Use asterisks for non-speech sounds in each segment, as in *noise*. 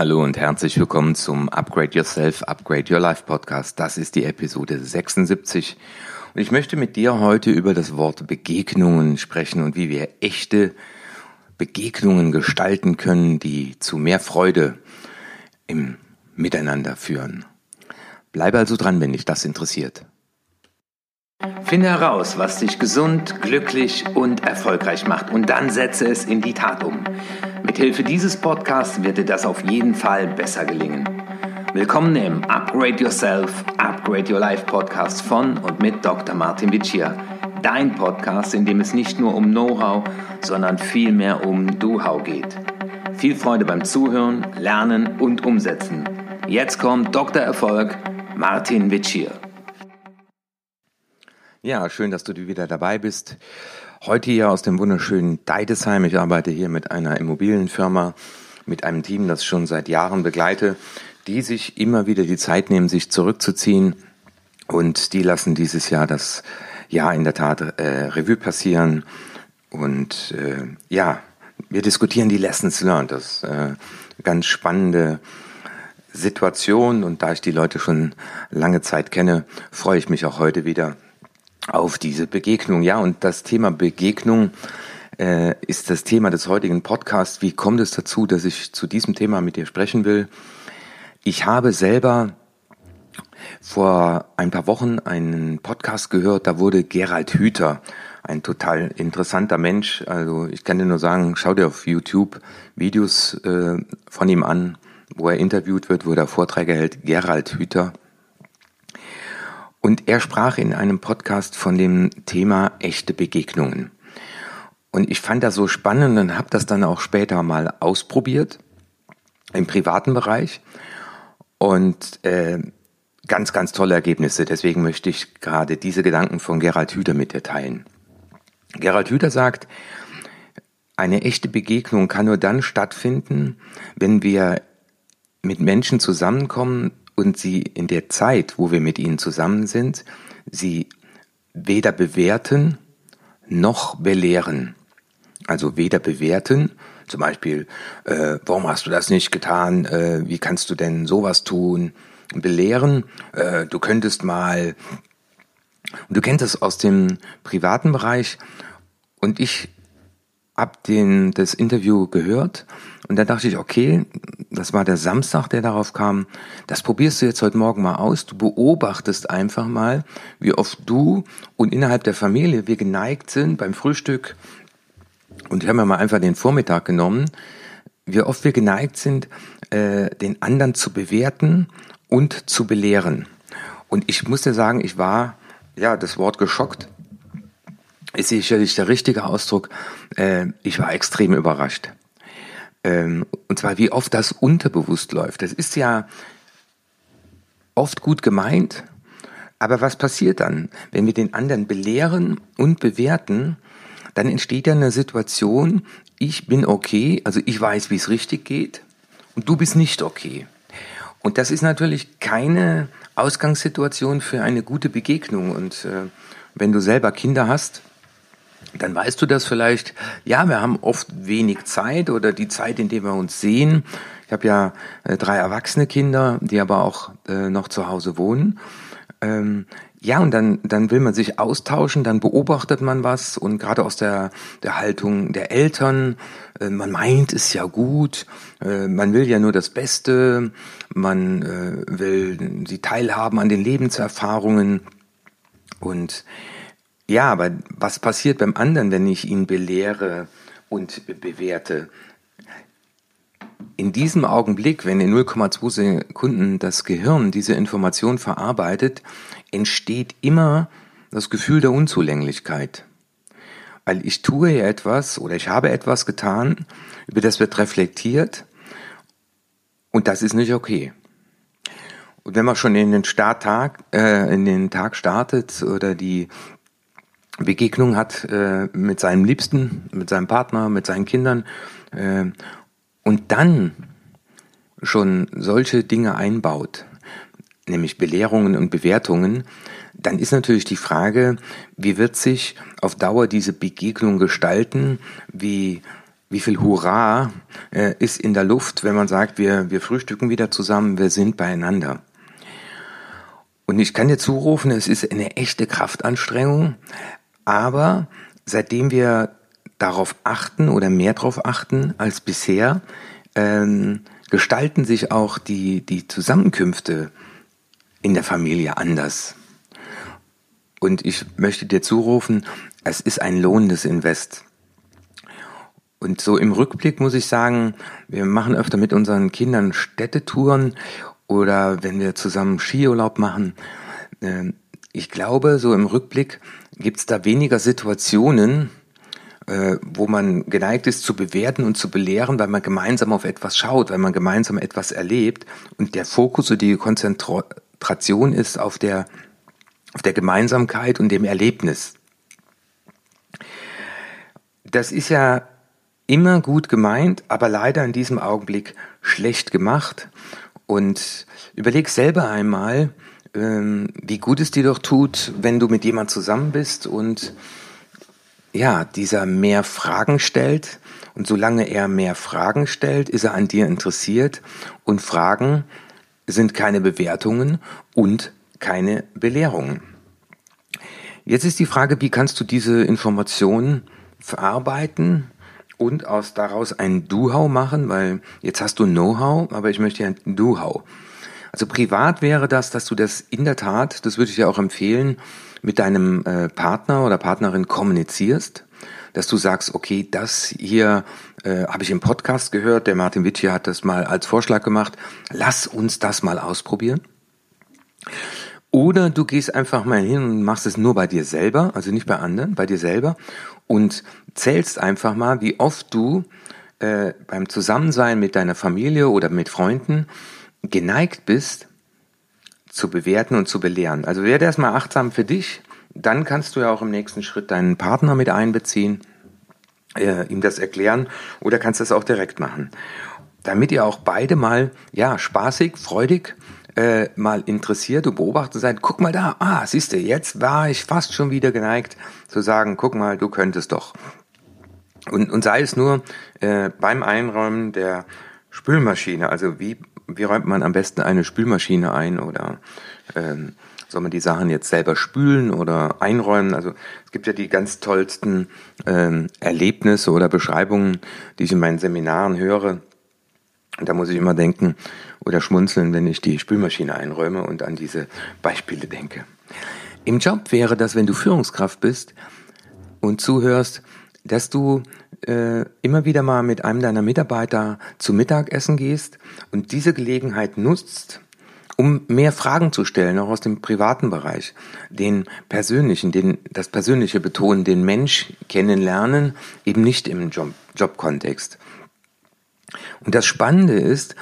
Hallo und herzlich willkommen zum Upgrade Yourself, Upgrade Your Life Podcast. Das ist die Episode 76 und ich möchte mit dir heute über das Wort Begegnungen sprechen und wie wir echte Begegnungen gestalten können, die zu mehr Freude im Miteinander führen. Bleibe also dran, wenn dich das interessiert. Finde heraus, was dich gesund, glücklich und erfolgreich macht und dann setze es in die Tat um. Mithilfe dieses Podcasts wird dir das auf jeden Fall besser gelingen. Willkommen im Upgrade Yourself, Upgrade Your Life Podcast von und mit Dr. Martin Vicia. Dein Podcast, in dem es nicht nur um Know-how, sondern vielmehr um Do-How geht. Viel Freude beim Zuhören, Lernen und Umsetzen. Jetzt kommt Dr. Erfolg, Martin Vicia. Ja, schön, dass du wieder dabei bist. Heute hier aus dem wunderschönen Deidesheim. Ich arbeite hier mit einer Immobilienfirma, mit einem Team, das schon seit Jahren begleite, die sich immer wieder die Zeit nehmen, sich zurückzuziehen. Und die lassen dieses Jahr das Jahr in der Tat äh, Revue passieren. Und äh, ja, wir diskutieren die Lessons learned. Das ist äh, ganz spannende Situation. Und da ich die Leute schon lange Zeit kenne, freue ich mich auch heute wieder auf diese Begegnung. Ja, und das Thema Begegnung äh, ist das Thema des heutigen Podcasts. Wie kommt es dazu, dass ich zu diesem Thema mit dir sprechen will? Ich habe selber vor ein paar Wochen einen Podcast gehört, da wurde Gerald Hüther, ein total interessanter Mensch. Also ich kann dir nur sagen, schau dir auf YouTube Videos äh, von ihm an, wo er interviewt wird, wo er Vorträge hält. Gerald Hüther. Und er sprach in einem Podcast von dem Thema echte Begegnungen. Und ich fand das so spannend und habe das dann auch später mal ausprobiert im privaten Bereich und äh, ganz, ganz tolle Ergebnisse. Deswegen möchte ich gerade diese Gedanken von Gerald Hüther mit dir teilen. Gerald Hüther sagt, eine echte Begegnung kann nur dann stattfinden, wenn wir mit Menschen zusammenkommen, und sie in der Zeit, wo wir mit ihnen zusammen sind, sie weder bewerten noch belehren. Also weder bewerten, zum Beispiel, äh, warum hast du das nicht getan, äh, wie kannst du denn sowas tun, belehren, äh, du könntest mal, du kennst das aus dem privaten Bereich, und ich hab den, das Interview gehört und da dachte ich, okay, das war der Samstag, der darauf kam, das probierst du jetzt heute Morgen mal aus. Du beobachtest einfach mal, wie oft du und innerhalb der Familie wir geneigt sind beim Frühstück, und ich habe mir mal einfach den Vormittag genommen, wie oft wir geneigt sind, äh, den anderen zu bewerten und zu belehren. Und ich muss dir sagen, ich war, ja, das Wort geschockt ist sicherlich der richtige Ausdruck. Äh, ich war extrem überrascht. Ähm, und zwar, wie oft das unterbewusst läuft. Das ist ja oft gut gemeint, aber was passiert dann, wenn wir den anderen belehren und bewerten? Dann entsteht ja eine Situation, ich bin okay, also ich weiß, wie es richtig geht, und du bist nicht okay. Und das ist natürlich keine Ausgangssituation für eine gute Begegnung. Und äh, wenn du selber Kinder hast, dann weißt du das vielleicht, ja, wir haben oft wenig Zeit oder die Zeit, in der wir uns sehen. Ich habe ja äh, drei erwachsene Kinder, die aber auch äh, noch zu Hause wohnen. Ähm, ja, und dann, dann will man sich austauschen, dann beobachtet man was. Und gerade aus der, der Haltung der Eltern, äh, man meint es ja gut, man will ja nur das Beste, man will sie teilhaben an den Lebenserfahrungen. Und ja, aber was passiert beim anderen, wenn ich ihn belehre und bewerte? In diesem Augenblick, wenn in 0,2 Sekunden das Gehirn diese Information verarbeitet, entsteht immer das Gefühl der Unzulänglichkeit. Weil ich tue ja etwas oder ich habe etwas getan, über das wird reflektiert und das ist nicht okay. Und wenn man schon in den Starttag, äh, in den Tag startet oder die Begegnung hat äh, mit seinem Liebsten, mit seinem Partner, mit seinen Kindern äh, und dann schon solche Dinge einbaut, nämlich Belehrungen und Bewertungen, dann ist natürlich die Frage, wie wird sich auf Dauer diese Begegnung gestalten, wie wie viel Hurra äh, ist in der Luft, wenn man sagt, wir, wir frühstücken wieder zusammen, wir sind beieinander. Und ich kann dir zurufen, es ist eine echte Kraftanstrengung, aber seitdem wir darauf achten oder mehr darauf achten als bisher, ähm, gestalten sich auch die, die Zusammenkünfte in der Familie anders. Und ich möchte dir zurufen, es ist ein lohnendes Invest. Und so im Rückblick muss ich sagen, wir machen öfter mit unseren Kindern Städtetouren oder wenn wir zusammen Skiurlaub machen. Ich glaube, so im Rückblick gibt es da weniger Situationen, äh, wo man geneigt ist zu bewerten und zu belehren, weil man gemeinsam auf etwas schaut, weil man gemeinsam etwas erlebt und der Fokus und die Konzentration ist auf der, auf der Gemeinsamkeit und dem Erlebnis. Das ist ja immer gut gemeint, aber leider in diesem Augenblick schlecht gemacht. Und überleg selber einmal, ähm, wie gut es dir doch tut, wenn du mit jemand zusammen bist und ja, dieser mehr Fragen stellt. Und solange er mehr Fragen stellt, ist er an dir interessiert. Und Fragen sind keine Bewertungen und keine Belehrungen. Jetzt ist die Frage, wie kannst du diese Informationen verarbeiten und aus daraus ein Do-How machen, weil jetzt hast du Know-how, aber ich möchte ja ein Do-How. Also privat wäre das, dass du das in der Tat, das würde ich dir auch empfehlen, mit deinem äh, Partner oder Partnerin kommunizierst, dass du sagst, okay, das hier äh, habe ich im Podcast gehört, der Martin Witt hat das mal als Vorschlag gemacht, lass uns das mal ausprobieren. Oder du gehst einfach mal hin und machst es nur bei dir selber, also nicht bei anderen, bei dir selber und zählst einfach mal, wie oft du äh, beim Zusammensein mit deiner Familie oder mit Freunden geneigt bist, zu bewerten und zu belehren. Also werde erstmal achtsam für dich, dann kannst du ja auch im nächsten Schritt deinen Partner mit einbeziehen, äh, ihm das erklären oder kannst das auch direkt machen. Damit ihr auch beide mal, ja, spaßig, freudig, äh, mal interessiert und beobachtet seid, guck mal da, ah, siehst du, jetzt war ich fast schon wieder geneigt zu sagen, guck mal, du könntest doch. Und, und sei es nur äh, beim Einräumen der Spülmaschine, also wie wie räumt man am besten eine Spülmaschine ein oder ähm, soll man die Sachen jetzt selber spülen oder einräumen? Also es gibt ja die ganz tollsten ähm, Erlebnisse oder Beschreibungen, die ich in meinen Seminaren höre. Und da muss ich immer denken oder schmunzeln, wenn ich die Spülmaschine einräume und an diese Beispiele denke. Im Job wäre das, wenn du Führungskraft bist und zuhörst, dass du äh, immer wieder mal mit einem deiner Mitarbeiter zu Mittagessen gehst und diese Gelegenheit nutzt, um mehr Fragen zu stellen, auch aus dem privaten Bereich, den persönlichen, den, das persönliche betonen, den Mensch kennenlernen, eben nicht im Job, Jobkontext. Und das Spannende ist,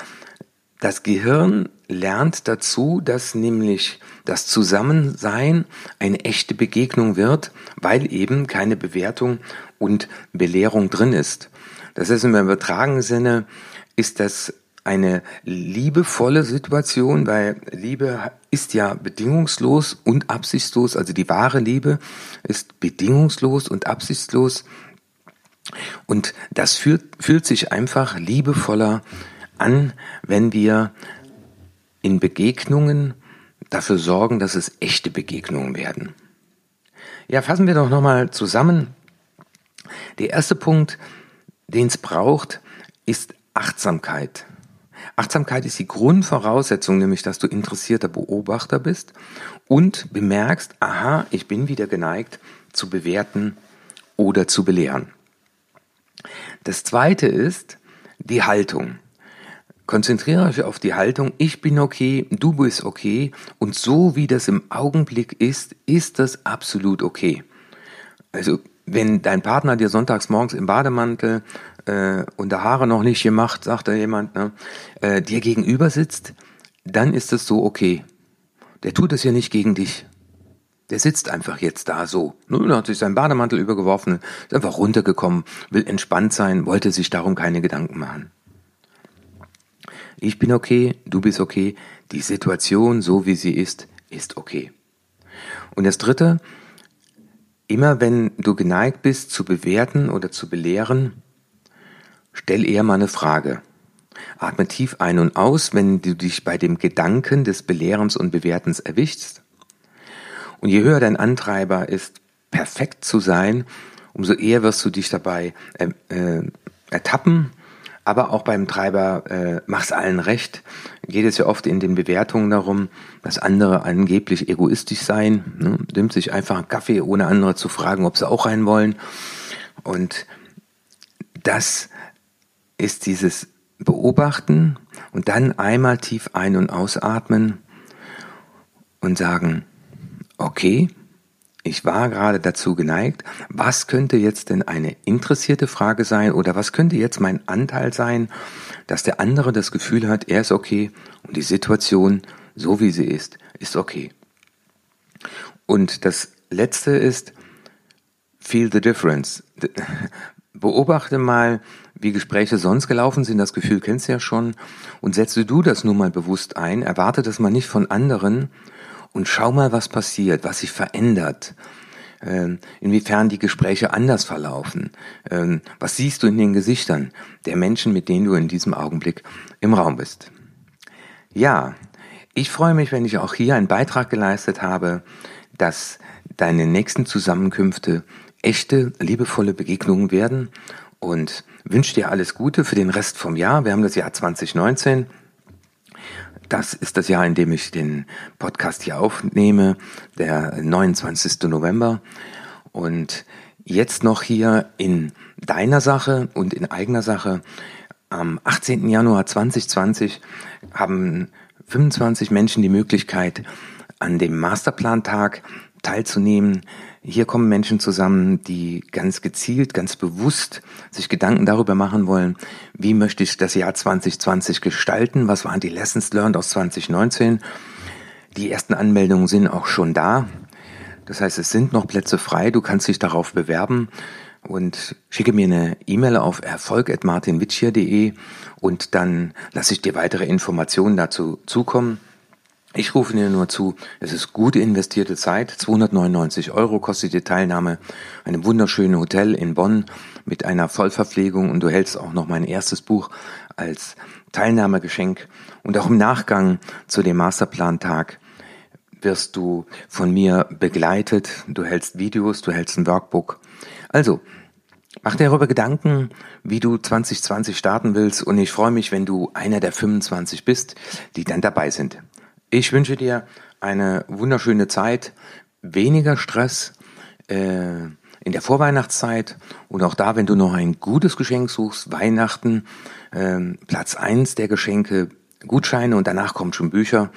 das Gehirn lernt dazu, dass nämlich das Zusammensein eine echte Begegnung wird, weil eben keine Bewertung und Belehrung drin ist. Das heißt, im übertragenen Sinne ist das eine liebevolle Situation, weil Liebe ist ja bedingungslos und absichtslos, also die wahre Liebe ist bedingungslos und absichtslos. Und das fühlt, fühlt sich einfach liebevoller an, wenn wir in Begegnungen dafür sorgen, dass es echte Begegnungen werden. Ja, fassen wir doch nochmal zusammen. Der erste Punkt, den es braucht, ist Achtsamkeit. Achtsamkeit ist die Grundvoraussetzung, nämlich dass du interessierter Beobachter bist und bemerkst, aha, ich bin wieder geneigt zu bewerten oder zu belehren. Das zweite ist die Haltung. Konzentriere euch auf die Haltung, ich bin okay, du bist okay und so wie das im Augenblick ist, ist das absolut okay. Also wenn dein Partner dir sonntags morgens im Bademantel äh, und der Haare noch nicht gemacht, sagt da jemand, ne, äh, dir gegenüber sitzt, dann ist es so okay. Der tut es ja nicht gegen dich. Der sitzt einfach jetzt da so. Nun hat sich seinen Bademantel übergeworfen, ist einfach runtergekommen, will entspannt sein, wollte sich darum keine Gedanken machen. Ich bin okay, du bist okay, die Situation, so wie sie ist, ist okay. Und das Dritte, immer wenn du geneigt bist zu bewerten oder zu belehren, stell eher mal eine Frage. Atme tief ein und aus, wenn du dich bei dem Gedanken des Belehrens und Bewertens erwischst. Und je höher dein Antreiber ist, perfekt zu sein, umso eher wirst du dich dabei äh, äh, ertappen. Aber auch beim Treiber äh, mach's allen recht, geht es ja oft in den Bewertungen darum, dass andere angeblich egoistisch seien. Ne? Nimmt sich einfach einen Kaffee, ohne andere zu fragen, ob sie auch rein wollen. Und das ist dieses Beobachten und dann einmal tief ein- und ausatmen und sagen, okay, ich war gerade dazu geneigt, was könnte jetzt denn eine interessierte Frage sein oder was könnte jetzt mein Anteil sein, dass der andere das Gefühl hat, er ist okay und die Situation, so wie sie ist, ist okay. Und das Letzte ist, feel the difference. *laughs* Beobachte mal, wie Gespräche sonst gelaufen sind, das Gefühl kennst du ja schon, und setze du das nun mal bewusst ein, erwarte das mal nicht von anderen, und schau mal, was passiert, was sich verändert, ähm, inwiefern die Gespräche anders verlaufen. Ähm, was siehst du in den Gesichtern der Menschen, mit denen du in diesem Augenblick im Raum bist? Ja, ich freue mich, wenn ich auch hier einen Beitrag geleistet habe, dass deine nächsten Zusammenkünfte echte, liebevolle Begegnungen werden und wünsche dir alles Gute für den Rest vom Jahr. Wir haben das Jahr 2019. Das ist das Jahr, in dem ich den Podcast hier aufnehme, der 29. November. Und jetzt noch hier in deiner Sache und in eigener Sache. Am 18. Januar 2020 haben 25 Menschen die Möglichkeit, an dem Masterplantag teilzunehmen. Hier kommen Menschen zusammen, die ganz gezielt, ganz bewusst sich Gedanken darüber machen wollen, wie möchte ich das Jahr 2020 gestalten, was waren die Lessons learned aus 2019. Die ersten Anmeldungen sind auch schon da. Das heißt, es sind noch Plätze frei, du kannst dich darauf bewerben und schicke mir eine E-Mail auf erfolg.martinwitschier.de und dann lasse ich dir weitere Informationen dazu zukommen. Ich rufe dir nur zu, es ist gute investierte Zeit. 299 Euro kostet die Teilnahme. Einem wunderschönen Hotel in Bonn mit einer Vollverpflegung und du hältst auch noch mein erstes Buch als Teilnahmegeschenk. Und auch im Nachgang zu dem Masterplantag wirst du von mir begleitet. Du hältst Videos, du hältst ein Workbook. Also, Mach dir darüber Gedanken, wie du 2020 starten willst und ich freue mich, wenn du einer der 25 bist, die dann dabei sind. Ich wünsche dir eine wunderschöne Zeit, weniger Stress äh, in der Vorweihnachtszeit und auch da, wenn du noch ein gutes Geschenk suchst, Weihnachten, äh, Platz eins der Geschenke, Gutscheine und danach kommen schon Bücher.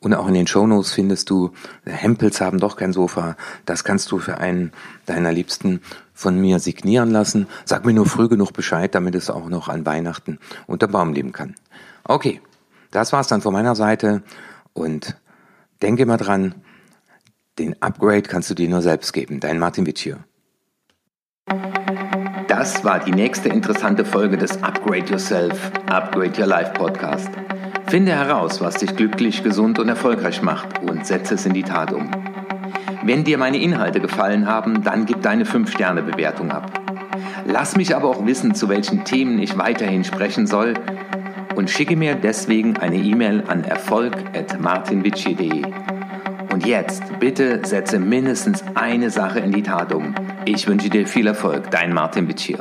Und auch in den Shownotes findest du, Hempels haben doch kein Sofa. Das kannst du für einen deiner Liebsten von mir signieren lassen. Sag mir nur früh genug Bescheid, damit es auch noch an Weihnachten unter Baum leben kann. Okay, das war's dann von meiner Seite. Und denke mal dran, den Upgrade kannst du dir nur selbst geben. Dein Martin Witsch. Das war die nächste interessante Folge des Upgrade Yourself, Upgrade Your Life Podcast. Finde heraus, was dich glücklich, gesund und erfolgreich macht und setze es in die Tat um. Wenn dir meine Inhalte gefallen haben, dann gib deine 5-Sterne-Bewertung ab. Lass mich aber auch wissen, zu welchen Themen ich weiterhin sprechen soll und schicke mir deswegen eine E-Mail an erfolg.martinvici.de. Und jetzt bitte setze mindestens eine Sache in die Tat um. Ich wünsche dir viel Erfolg, dein Martin Vici.